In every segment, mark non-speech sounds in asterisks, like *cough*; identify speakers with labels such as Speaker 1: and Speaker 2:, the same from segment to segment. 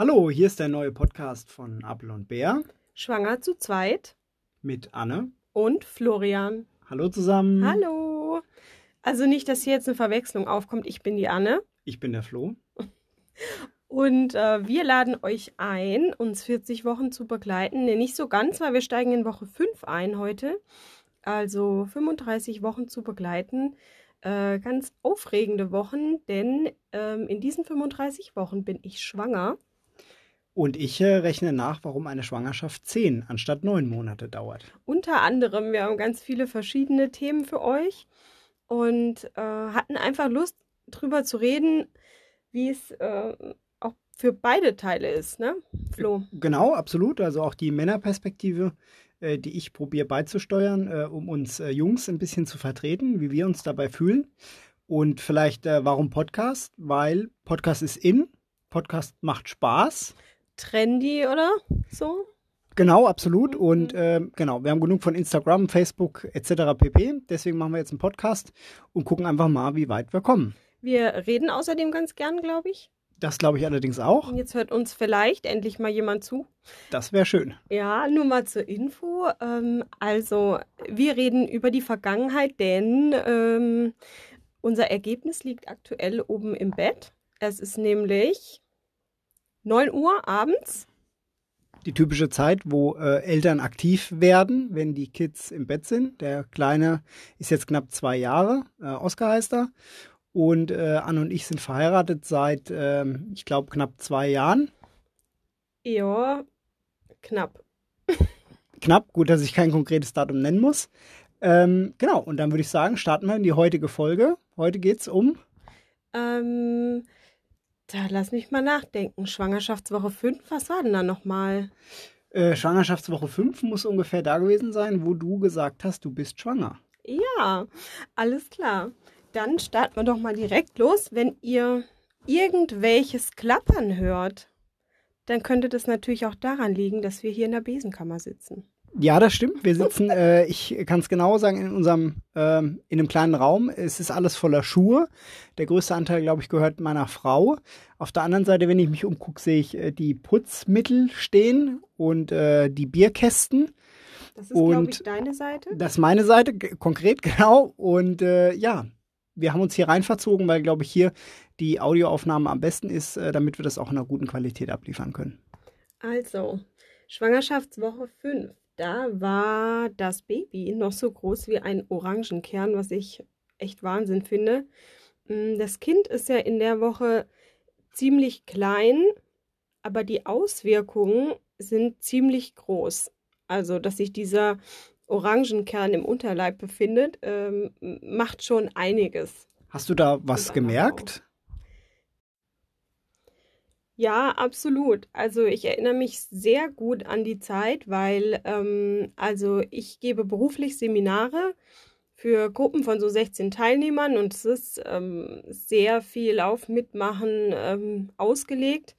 Speaker 1: Hallo, hier ist der neue Podcast von Apple und Bär
Speaker 2: Schwanger zu zweit
Speaker 1: mit Anne.
Speaker 2: und Florian.
Speaker 1: Hallo zusammen.
Speaker 2: Hallo. Also nicht, dass hier jetzt eine Verwechslung aufkommt. Ich bin die Anne.
Speaker 1: Ich bin der Flo.
Speaker 2: Und äh, wir laden euch ein, uns 40 Wochen zu begleiten. Nee, nicht so ganz, weil wir steigen in Woche 5 ein heute. Also 35 Wochen zu begleiten. Äh, ganz aufregende Wochen, denn ähm, in diesen 35 Wochen bin ich schwanger.
Speaker 1: Und ich äh, rechne nach, warum eine Schwangerschaft zehn anstatt neun Monate dauert.
Speaker 2: Unter anderem, wir haben ganz viele verschiedene Themen für euch und äh, hatten einfach Lust, drüber zu reden, wie es äh, auch für beide Teile ist, ne, Flo?
Speaker 1: Genau, absolut. Also auch die Männerperspektive, äh, die ich probiere beizusteuern, äh, um uns äh, Jungs ein bisschen zu vertreten, wie wir uns dabei fühlen. Und vielleicht, warum Podcast? Weil Podcast ist in, Podcast macht Spaß.
Speaker 2: Trendy oder so?
Speaker 1: Genau, absolut.
Speaker 2: Mhm.
Speaker 1: Und äh, genau, wir haben genug von Instagram, Facebook etc. pp. Deswegen machen wir jetzt einen Podcast und gucken einfach mal, wie weit wir kommen.
Speaker 2: Wir reden außerdem ganz gern, glaube ich.
Speaker 1: Das glaube ich allerdings auch.
Speaker 2: Und jetzt hört uns vielleicht endlich mal jemand zu.
Speaker 1: Das wäre schön.
Speaker 2: Ja, nur mal zur Info. Ähm, also, wir reden über die Vergangenheit, denn ähm, unser Ergebnis liegt aktuell oben im Bett. Es ist nämlich 9 Uhr abends.
Speaker 1: Die typische Zeit, wo äh, Eltern aktiv werden, wenn die Kids im Bett sind. Der Kleine ist jetzt knapp zwei Jahre, äh, Oscar heißt er. Und äh, Anne und ich sind verheiratet seit, ähm, ich glaube, knapp zwei Jahren.
Speaker 2: Ja, knapp.
Speaker 1: Knapp, gut, dass ich kein konkretes Datum nennen muss. Ähm, genau, und dann würde ich sagen, starten wir in die heutige Folge. Heute geht es um
Speaker 2: Ähm, da lass mich mal nachdenken. Schwangerschaftswoche 5, was war denn da nochmal?
Speaker 1: äh, Schwangerschaftswoche 5, muss ungefähr da gewesen sein, wo du gesagt hast, du bist schwanger.
Speaker 2: Ja, alles klar. Dann starten wir doch mal direkt los. Wenn ihr irgendwelches Klappern hört, dann könnte das natürlich auch daran liegen, dass wir hier in der Besenkammer sitzen.
Speaker 1: Ja, das stimmt. Wir sitzen, äh, ich kann es genau sagen, in unserem, ähm, in einem kleinen Raum. Es ist alles voller Schuhe. Der größte Anteil, glaube ich, gehört meiner Frau. Auf der anderen Seite, wenn ich mich umgucke, sehe ich äh, die Putzmittel stehen und äh, die Bierkästen.
Speaker 2: Das ist, glaube
Speaker 1: Und
Speaker 2: ich, deine Seite.
Speaker 1: Das ist meine Seite, konkret *laughs* genau. Und äh, ja, wir haben uns hier rein verzogen, weil, glaube ich, hier die Audioaufnahme am besten ist, äh, damit wir das auch in einer guten Qualität abliefern können.
Speaker 2: Also, Schwangerschaftswoche 5. Da war das Baby noch so groß wie ein Orangenkern, was ich echt Wahnsinn finde. Mm, Das Kind ist ja in der Woche ziemlich klein, aber die Auswirkungen sind ziemlich groß. Also, dass sich dieser Orangenkern im Unterleib befindet, ähm, macht schon einiges.
Speaker 1: Hast du da was gemerkt?
Speaker 2: Ja, absolut. Also ich erinnere mich sehr gut an die Zeit, weil ähm, also ich gebe beruflich Seminare für Gruppen von so 16 Teilnehmern und es ist ähm, sehr viel auf Mitmachen ähm, ausgelegt.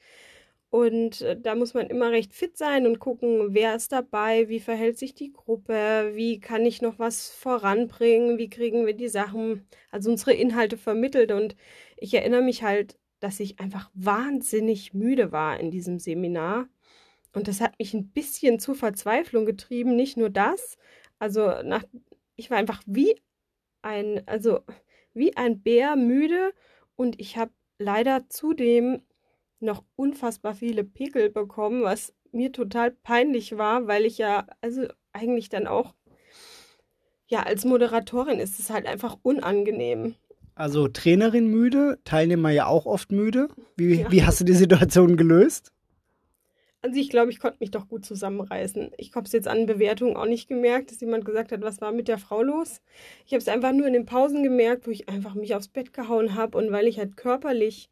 Speaker 2: Und äh, da muss man immer recht fit sein und gucken, wer ist dabei, wie verhält sich die Gruppe, wie kann ich noch was voranbringen, wie kriegen wir die Sachen, also unsere Inhalte vermittelt. Und ich erinnere mich halt, dass ich einfach wahnsinnig müde war in diesem Seminar. Und das hat mich ein bisschen zur Verzweiflung getrieben. Nicht nur das, also nach, ich war einfach wie ein, also wie ein Bär müde und ich habe leider zudem noch unfassbar viele Pickel bekommen, was mir total peinlich war, weil ich ja, also eigentlich dann auch, ja, als Moderatorin ist es halt einfach unangenehm.
Speaker 1: Also Trainerin müde, Teilnehmer ja auch oft müde. Wie,
Speaker 2: Ja.
Speaker 1: wie hast du die Situation gelöst?
Speaker 2: Also ich glaube, ich konnte mich doch gut zusammenreißen. Ich habe es jetzt an Bewertungen auch nicht gemerkt, dass jemand gesagt hat, was war mit der Frau los. Ich habe es einfach nur in den Pausen gemerkt, wo ich einfach mich aufs Bett gehauen habe und weil ich halt körperlich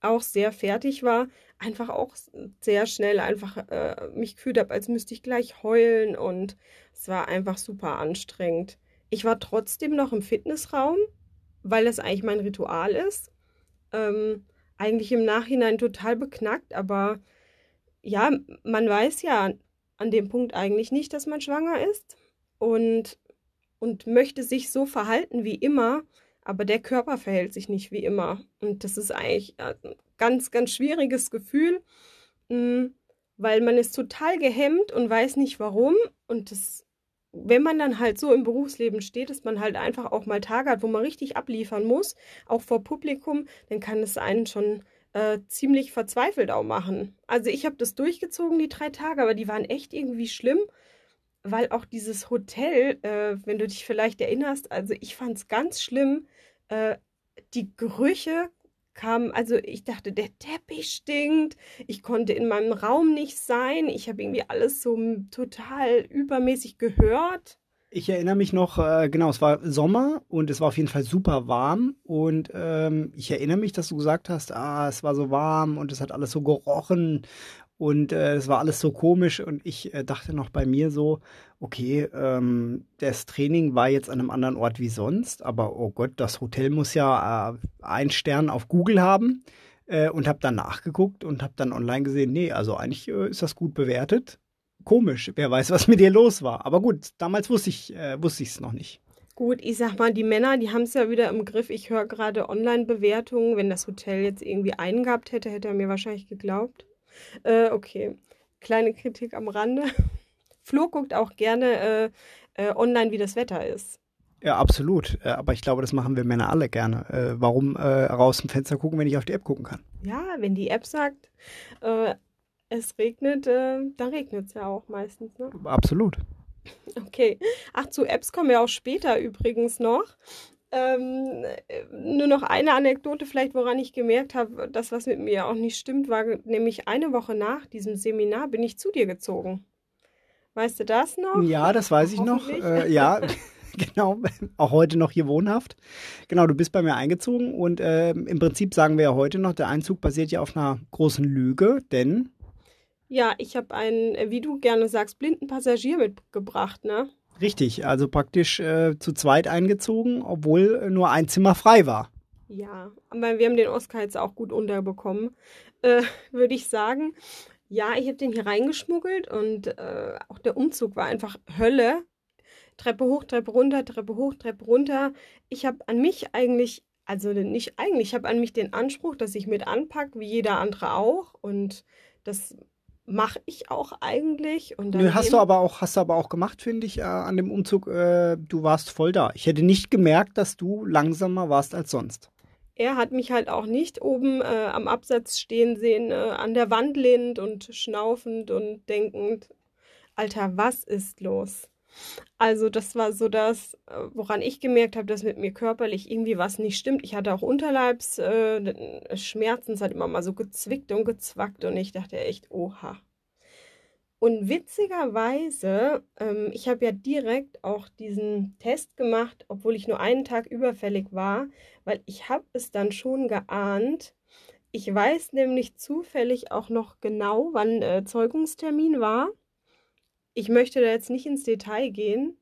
Speaker 2: auch sehr fertig war, einfach auch sehr schnell einfach äh, mich gefühlt habe, als müsste ich gleich heulen und es war einfach super anstrengend. Ich war trotzdem noch im Fitnessraum, weil das eigentlich mein Ritual ist. Ähm, eigentlich im Nachhinein total beknackt, aber ja, man weiß ja an dem Punkt eigentlich nicht, dass man schwanger ist und, und möchte sich so verhalten wie immer, aber der Körper verhält sich nicht wie immer. Und das ist eigentlich äh, ein ganz, ganz schwieriges Gefühl. mm, weil man ist total gehemmt und weiß nicht warum. Und das, wenn man dann halt so im Berufsleben steht, dass man halt einfach auch mal Tage hat, wo man richtig abliefern muss, auch vor Publikum, dann kann es einen schon äh, ziemlich verzweifelt auch machen. Also ich habe das durchgezogen, die drei Tage, aber die waren echt irgendwie schlimm, weil auch dieses Hotel, äh, wenn du dich vielleicht erinnerst, also ich fand es ganz schlimm, äh, die Gerüche kamen, also ich dachte, der Teppich stinkt, ich konnte in meinem Raum nicht sein, ich habe irgendwie alles so total übermäßig gehört.
Speaker 1: Ich erinnere mich noch, äh, genau, es war Sommer und es war auf jeden Fall super warm. Und ähm, ich erinnere mich, dass du gesagt hast, ah, es war so warm und es hat alles so gerochen und äh, es war alles so komisch. Und ich äh, dachte noch bei mir so, okay, ähm, das Training war jetzt an einem anderen Ort wie sonst, aber oh Gott, das Hotel muss ja äh, einen Stern auf Google haben. Äh, und habe dann nachgeguckt und habe dann online gesehen, nee, also eigentlich äh, ist das gut bewertet komisch. Wer weiß, was mit dir los war. Aber gut, damals wusste ich äh, wusste ich es noch nicht.
Speaker 2: Gut, ich sag mal, die Männer, die haben es ja wieder im Griff. Ich höre gerade Online-Bewertungen. Wenn das Hotel jetzt irgendwie einen gehabt hätte, hätte er mir wahrscheinlich geglaubt. Äh, okay, kleine Kritik am Rande. *laughs* Flo guckt auch gerne äh, äh, online, wie das Wetter ist.
Speaker 1: Ja, absolut. Äh, aber ich glaube, das machen wir Männer alle gerne. Äh, warum äh, raus zum Fenster gucken, wenn ich auf die App gucken kann?
Speaker 2: Ja, wenn die App sagt, äh, es regnet, äh, da regnet es ja auch meistens, ne?
Speaker 1: Absolut.
Speaker 2: Okay. Ach, zu Apps kommen wir auch später übrigens noch. Ähm, nur noch eine Anekdote vielleicht, woran ich gemerkt habe, dass was mit mir auch nicht stimmt, war nämlich eine Woche nach diesem Seminar bin ich zu dir gezogen. Weißt du das noch?
Speaker 1: Ja, das weiß ich noch. Äh, ja, *laughs* genau. Auch heute noch hier wohnhaft. Genau, du bist bei mir eingezogen und äh, im Prinzip sagen wir ja heute noch, der Einzug basiert ja auf einer großen Lüge, denn
Speaker 2: ja, ich habe einen, wie du gerne sagst, blinden Passagier mitgebracht, ne?
Speaker 1: Richtig, also praktisch äh, zu zweit eingezogen, obwohl äh, nur ein Zimmer frei war.
Speaker 2: Ja, aber wir haben den Oscar jetzt auch gut unterbekommen, äh, *laughs* würde ich sagen. Ja, ich habe den hier reingeschmuggelt und äh, auch der Umzug war einfach Hölle. Treppe hoch, Treppe runter, Treppe hoch, Treppe runter. Ich habe an mich eigentlich, also nicht eigentlich, ich habe an mich den Anspruch, dass ich mit anpacke, wie jeder andere auch. Und das mache ich auch eigentlich. Und
Speaker 1: Nö, hast du aber auch, hast du aber auch gemacht, finde ich, äh, an dem Umzug. Äh, du warst voll da. Ich hätte nicht gemerkt, dass du langsamer warst als sonst.
Speaker 2: Er hat mich halt auch nicht oben äh, am Absatz stehen sehen, äh, an der Wand lehnend und schnaufend und denkend, Alter, was ist los? Also das war so das, äh, woran ich gemerkt habe, dass mit mir körperlich irgendwie was nicht stimmt. Ich hatte auch Unterleibsschmerzen, äh, es hat immer mal so gezwickt und gezwackt und ich dachte echt, oha. Und witzigerweise, ähm, ich habe ja direkt auch diesen Test gemacht, obwohl ich nur einen Tag überfällig war, weil ich habe es dann schon geahnt. Ich weiß nämlich zufällig auch noch genau, wann äh, Zeugungstermin war ich möchte da jetzt nicht ins Detail gehen,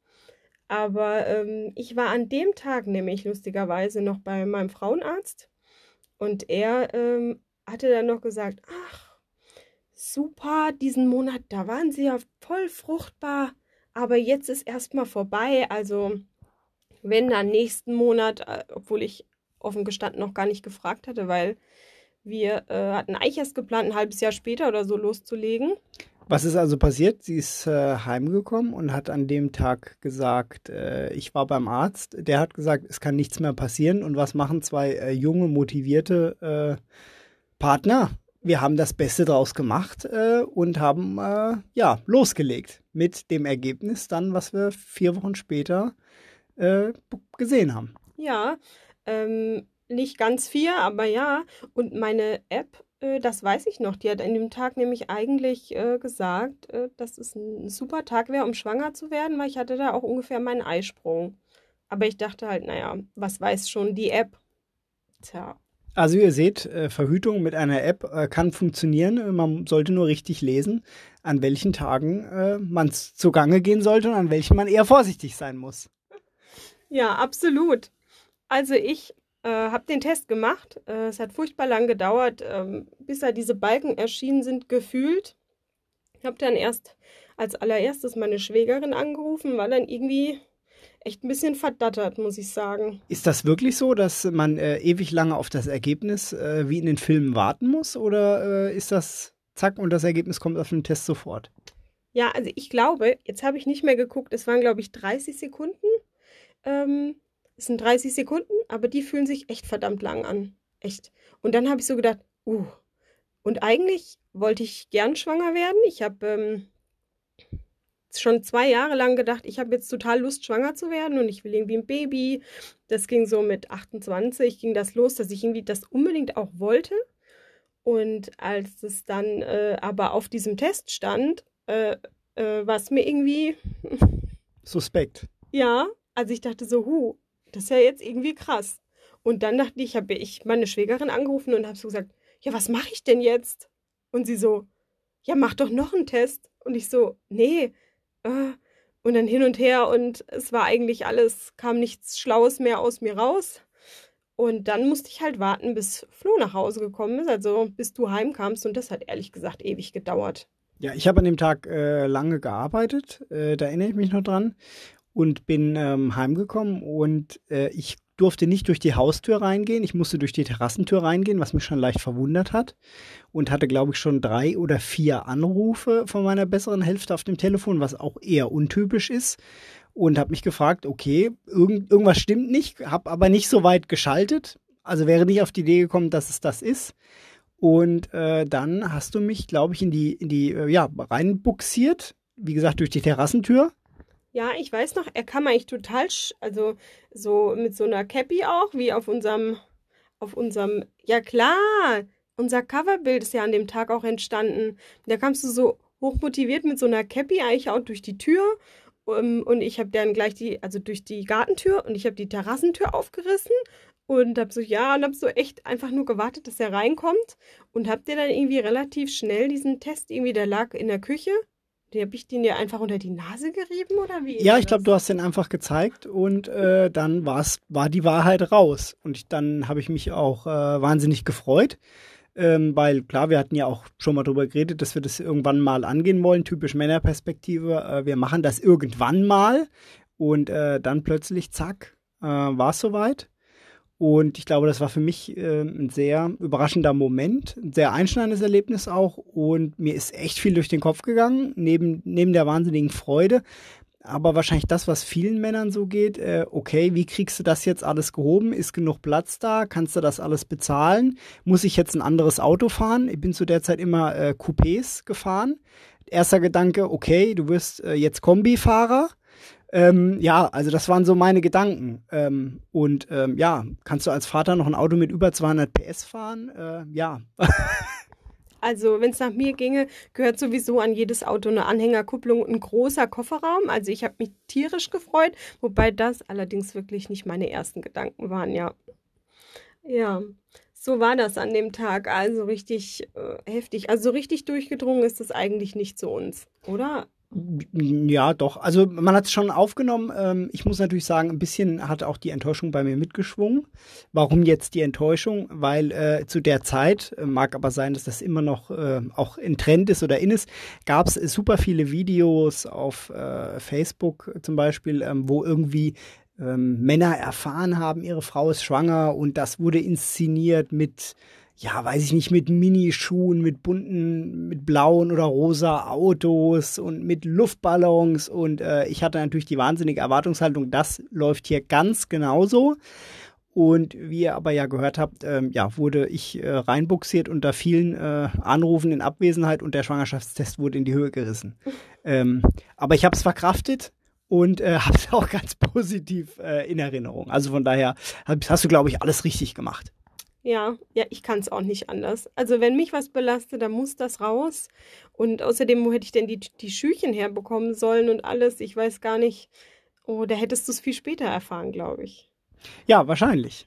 Speaker 2: aber ähm, ich war an dem Tag nämlich lustigerweise noch bei meinem Frauenarzt und er ähm, hatte dann noch gesagt, ach, super, diesen Monat, da waren sie ja voll fruchtbar, aber jetzt ist erstmal vorbei. Also wenn dann nächsten Monat, äh, obwohl ich offen gestanden noch gar nicht gefragt hatte, weil wir äh, hatten eigentlich erst geplant, ein halbes Jahr später oder so loszulegen.
Speaker 1: Was ist also passiert? Sie ist äh, heimgekommen und hat an dem Tag gesagt, äh, ich war beim Arzt. Der hat gesagt, es kann nichts mehr passieren. Und was machen zwei äh, junge, motivierte äh, Partner? Wir haben das Beste draus gemacht äh, und haben äh, ja losgelegt mit dem Ergebnis dann, was wir vier Wochen später gesehen haben.
Speaker 2: Ja, ähm, nicht ganz vier, aber ja. Und meine App das weiß ich noch. Die hat an dem Tag nämlich eigentlich äh, gesagt, äh, dass es ein super Tag wäre, um schwanger zu werden, weil ich hatte da auch ungefähr meinen Eisprung. Aber ich dachte halt, naja, was weiß schon die App?
Speaker 1: Tja. Also ihr seht, äh, Verhütung mit einer App äh, kann funktionieren. Man sollte nur richtig lesen, an welchen Tagen äh, man zugange gehen sollte und an welchen man eher vorsichtig sein muss.
Speaker 2: Ja, absolut. Also ich äh, habe den Test gemacht. Äh, es hat furchtbar lang gedauert, ähm, bis da diese Balken erschienen sind, gefühlt. Ich habe dann erst als allererstes meine Schwägerin angerufen, war dann irgendwie echt ein bisschen verdattert, muss ich sagen.
Speaker 1: Ist das wirklich so, dass man äh, ewig lange auf das Ergebnis äh, wie in den Filmen warten muss? Oder äh, ist das zack, und das Ergebnis kommt auf den Test sofort.
Speaker 2: Ja, also ich glaube, jetzt habe ich nicht mehr geguckt, es waren, glaube ich, 30 Sekunden. Ähm, es sind 30 Sekunden, aber die fühlen sich echt verdammt lang an. Echt. Und dann habe ich so gedacht, uh. Und eigentlich wollte ich gern schwanger werden. Ich habe ähm, schon zwei Jahre lang gedacht, ich habe jetzt total Lust, schwanger zu werden und ich will irgendwie ein Baby. Das ging so mit 28, ging das los, dass ich irgendwie das unbedingt auch wollte. Und als es dann äh, aber auf diesem Test stand, äh, äh, war es mir irgendwie
Speaker 1: suspekt.
Speaker 2: Ja, also ich dachte so, hu, das ist ja jetzt irgendwie krass. Und dann dachte ich, habe ich meine Schwägerin angerufen und habe so gesagt, ja, was mache ich denn jetzt? Und sie so, ja, mach doch noch einen Test. Und ich so, nee. Äh. Und dann hin und her und es war eigentlich alles, kam nichts Schlaues mehr aus mir raus. Und dann musste ich halt warten, bis Flo nach Hause gekommen ist, also bis du heimkamst. Und das hat ehrlich gesagt ewig gedauert.
Speaker 1: Ja, ich habe an dem Tag äh, lange gearbeitet, äh, da erinnere ich mich noch dran und bin ähm, heimgekommen und äh, ich durfte nicht durch die Haustür reingehen, ich musste durch die Terrassentür reingehen, was mich schon leicht verwundert hat und hatte, glaube ich, schon drei oder vier Anrufe von meiner besseren Hälfte auf dem Telefon, was auch eher untypisch ist und habe mich gefragt, okay, irgend, irgendwas stimmt nicht, habe aber nicht so weit geschaltet, also wäre nicht auf die Idee gekommen, dass es das ist. Und äh, dann hast du mich, glaube ich, in die, in die, äh, ja, reinbuxiert, wie gesagt, durch die Terrassentür
Speaker 2: ja, ich weiß noch, er kam eigentlich total, also so mit so einer Cappy auch, wie auf unserem, auf unserem, ja klar, unser Coverbild ist ja an dem Tag auch entstanden. Da kamst du so hochmotiviert mit so einer Cappy eigentlich auch durch die Tür um, ähm, und ich habe dann gleich die, also durch die Gartentür und ich habe die Terrassentür aufgerissen und hab so, ja, und hab so echt einfach nur gewartet, dass er reinkommt und hab dir dann irgendwie relativ schnell diesen Test irgendwie, der lag in der Küche habe ich den dir einfach unter die Nase gerieben oder wie?
Speaker 1: Ja, ich glaube, du hast den einfach gezeigt und äh, dann war's, war die Wahrheit raus. Und ich, dann habe ich mich auch äh, wahnsinnig gefreut. Ähm, weil klar, wir hatten ja auch schon mal darüber geredet, dass wir das irgendwann mal angehen wollen, typisch Männerperspektive. Äh, wir machen das irgendwann mal und äh, dann plötzlich, zack, äh, war es soweit. Und ich glaube, das war für mich äh, ein sehr überraschender Moment, ein sehr einschneidendes Erlebnis auch. Und mir ist echt viel durch den Kopf gegangen, neben, neben der wahnsinnigen Freude. Aber wahrscheinlich das, was vielen Männern so geht, äh, okay, wie kriegst du das jetzt alles gehoben? Ist genug Platz da? Kannst du das alles bezahlen? Muss ich jetzt ein anderes Auto fahren? Ich bin zu der Zeit immer äh, Coupés gefahren. Erster Gedanke, okay, du wirst äh, jetzt Kombifahrer. Ähm, ja, also das waren so meine Gedanken. Ähm, und ähm, ja, kannst du als Vater noch ein Auto mit über 200 PS fahren? Äh, ja. *laughs*
Speaker 2: Also, wenn es nach mir ginge, gehört sowieso an jedes Auto eine Anhängerkupplung und ein großer Kofferraum. Also, ich habe mich tierisch gefreut, wobei das allerdings wirklich nicht meine ersten Gedanken waren, ja. Ja, so war das an dem Tag. Also richtig äh, heftig. Also, richtig durchgedrungen ist das eigentlich nicht zu uns, oder?
Speaker 1: Ja, doch. Also man hat es schon aufgenommen. Ähm, ich muss natürlich sagen, ein bisschen hat auch die Enttäuschung bei mir mitgeschwungen. Warum jetzt die Enttäuschung? Weil äh, zu der Zeit, äh, mag aber sein, dass das immer noch äh, auch in Trend ist oder in ist, gab es super viele Videos auf äh, Facebook zum Beispiel, ähm, wo irgendwie ähm, Männer erfahren haben, ihre Frau ist schwanger und das wurde inszeniert mit ja, weiß ich nicht, mit Minischuhen, mit bunten, mit blauen oder rosa Autos und mit Luftballons. Und äh, ich hatte natürlich die wahnsinnige Erwartungshaltung, das läuft hier ganz genauso. Und wie ihr aber ja gehört habt, ähm, ja, wurde ich äh, reinbuxiert unter vielen äh, Anrufen in Abwesenheit und der Schwangerschaftstest wurde in die Höhe gerissen. ähm, aber ich habe es verkraftet und äh, *laughs* habe es auch ganz positiv äh, in Erinnerung. Also von daher hast du, glaube ich, alles richtig gemacht.
Speaker 2: Ja, ja, ich kann es auch nicht anders. Also wenn mich was belastet, dann muss das raus. Und außerdem, wo hätte ich denn die, die Schüchen herbekommen sollen und alles? Ich weiß gar nicht. Oh, da hättest du es viel später erfahren, glaube ich.
Speaker 1: Ja, wahrscheinlich.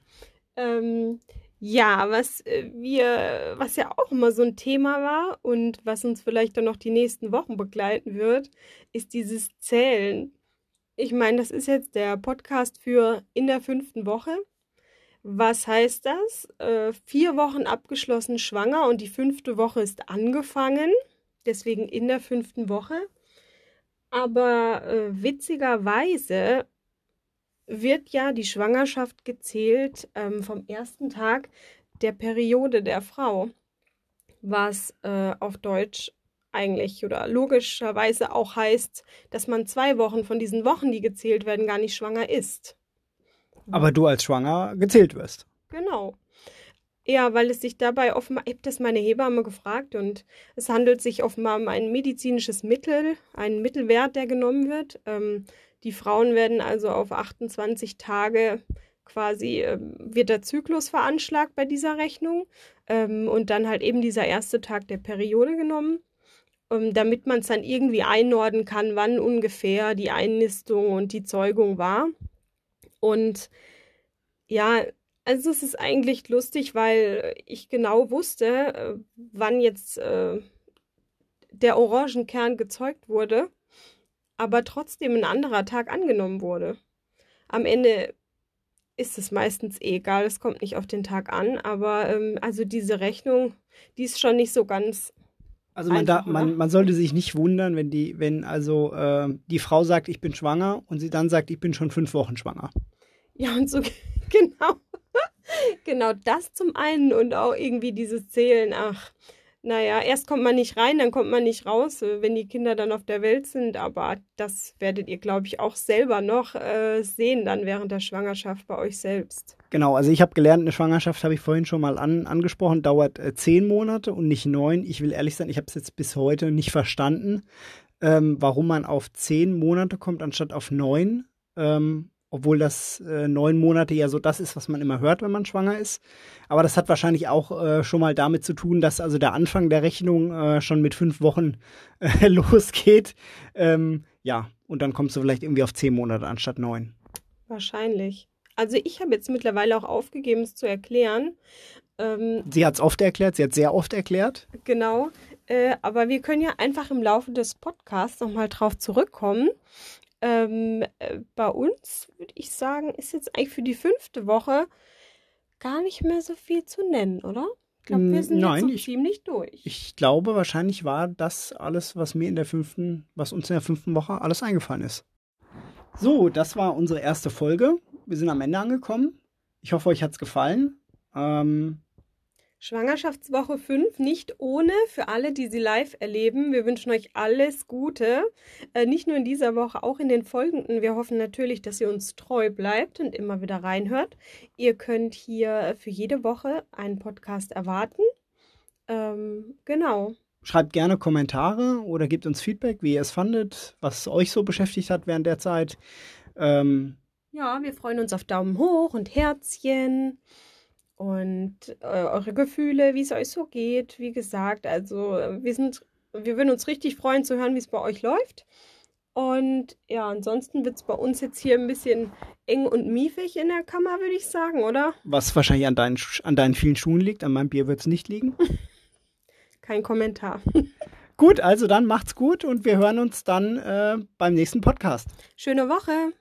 Speaker 2: Ähm, ja, was äh, wir, was ja auch immer so ein Thema war und was uns vielleicht dann noch die nächsten Wochen begleiten wird, ist dieses Zählen. Ich meine, das ist jetzt der Podcast für in der fünften Woche. Was heißt das? Äh, vier Wochen abgeschlossen schwanger und die fünfte Woche ist angefangen, deswegen in der fünften Woche. Aber äh, witzigerweise wird ja die Schwangerschaft gezählt ähm, vom ersten Tag der Periode der Frau. was äh, auf Deutsch eigentlich oder logischerweise auch heißt, dass man zwei Wochen von diesen Wochen, die gezählt werden, gar nicht schwanger ist.
Speaker 1: Aber du als schwanger gezählt wirst.
Speaker 2: Genau. Ja, weil es sich dabei offenbar, ich habe das meine Hebamme gefragt und es handelt sich offenbar um ein medizinisches Mittel, einen Mittelwert, der genommen wird. Ähm, die Frauen werden also auf 28 Tage quasi, äh, wird der Zyklus veranschlagt bei dieser Rechnung ähm, und dann halt eben dieser erste Tag der Periode genommen, ähm, damit man es dann irgendwie einordnen kann, wann ungefähr die Einnistung und die Zeugung war. Und ja, also es ist eigentlich lustig, weil ich genau wusste, äh, wann jetzt äh, der Orangenkern gezeugt wurde, aber trotzdem ein anderer Tag angenommen wurde. Am Ende ist es meistens eh egal, es kommt nicht auf den Tag an, aber ähm, also diese Rechnung, die ist schon nicht so ganz.
Speaker 1: Also man, da, man, man sollte sich nicht wundern, wenn die, wenn also äh, die Frau sagt, ich bin schwanger und sie dann sagt, ich bin schon fünf Wochen schwanger.
Speaker 2: Ja, und so *laughs* genau. genau das zum einen und auch irgendwie dieses Zählen, ach, naja, erst kommt man nicht rein, dann kommt man nicht raus, äh, wenn die Kinder dann auf der Welt sind. Aber das werdet ihr, glaube ich, auch selber noch äh, sehen dann während der Schwangerschaft bei euch selbst.
Speaker 1: Genau, also ich habe gelernt, eine Schwangerschaft habe ich vorhin schon mal an, angesprochen, dauert äh, zehn Monate und nicht neun. Ich will ehrlich sein, ich habe es jetzt bis heute nicht verstanden, ähm, warum man auf zehn Monate kommt anstatt auf neun. Ähm, obwohl das äh, neun Monate ja so das ist, was man immer hört, wenn man schwanger ist. Aber das hat wahrscheinlich auch äh, schon mal damit zu tun, dass also der Anfang der Rechnung äh, schon mit fünf Wochen äh, *laughs* losgeht. Ähm, ja, und dann kommst du vielleicht irgendwie auf zehn Monate anstatt neun.
Speaker 2: Wahrscheinlich. Also ich habe jetzt mittlerweile auch aufgegeben, es zu erklären.
Speaker 1: Ähm, sie hat es oft erklärt, sie hat sehr oft erklärt.
Speaker 2: Genau. Äh, aber wir können ja einfach im Laufe des Podcasts nochmal drauf zurückkommen. Ähm, äh, bei uns würde ich sagen, ist jetzt eigentlich für die fünfte Woche gar nicht mehr so viel zu nennen, oder?
Speaker 1: Ich glaube, wir sind Nein,
Speaker 2: jetzt so
Speaker 1: ich,
Speaker 2: ziemlich durch.
Speaker 1: Ich glaube, wahrscheinlich war das alles, was mir in der fünften, was uns in der fünften Woche alles eingefallen ist. So, das war unsere erste Folge. Wir sind am Ende angekommen. Ich hoffe, euch hat es gefallen. Ähm,
Speaker 2: Schwangerschaftswoche 5 nicht ohne für alle, die sie live erleben. Wir wünschen euch alles Gute. Äh, nicht nur in dieser Woche, auch in den folgenden. Wir hoffen natürlich, dass ihr uns treu bleibt und immer wieder reinhört. Ihr könnt hier für jede Woche einen Podcast erwarten. Ähm, genau.
Speaker 1: Schreibt gerne Kommentare oder gebt uns Feedback, wie ihr es fandet, was euch so beschäftigt hat während der Zeit. Ähm,
Speaker 2: ja, wir freuen uns auf Daumen hoch und Herzchen und äh, eure Gefühle, wie es euch so geht. Wie gesagt, also wir sind, wir würden uns richtig freuen zu hören, wie es bei euch läuft. Und ja, ansonsten wird es bei uns jetzt hier ein bisschen eng und miefig in der Kammer, würde ich sagen, oder?
Speaker 1: Was wahrscheinlich an deinen, an deinen vielen Schuhen liegt, an meinem Bier wird es nicht liegen. *laughs*
Speaker 2: Kein Kommentar. *laughs*
Speaker 1: gut, also dann macht's gut und wir hören uns dann äh, beim nächsten Podcast.
Speaker 2: Schöne Woche.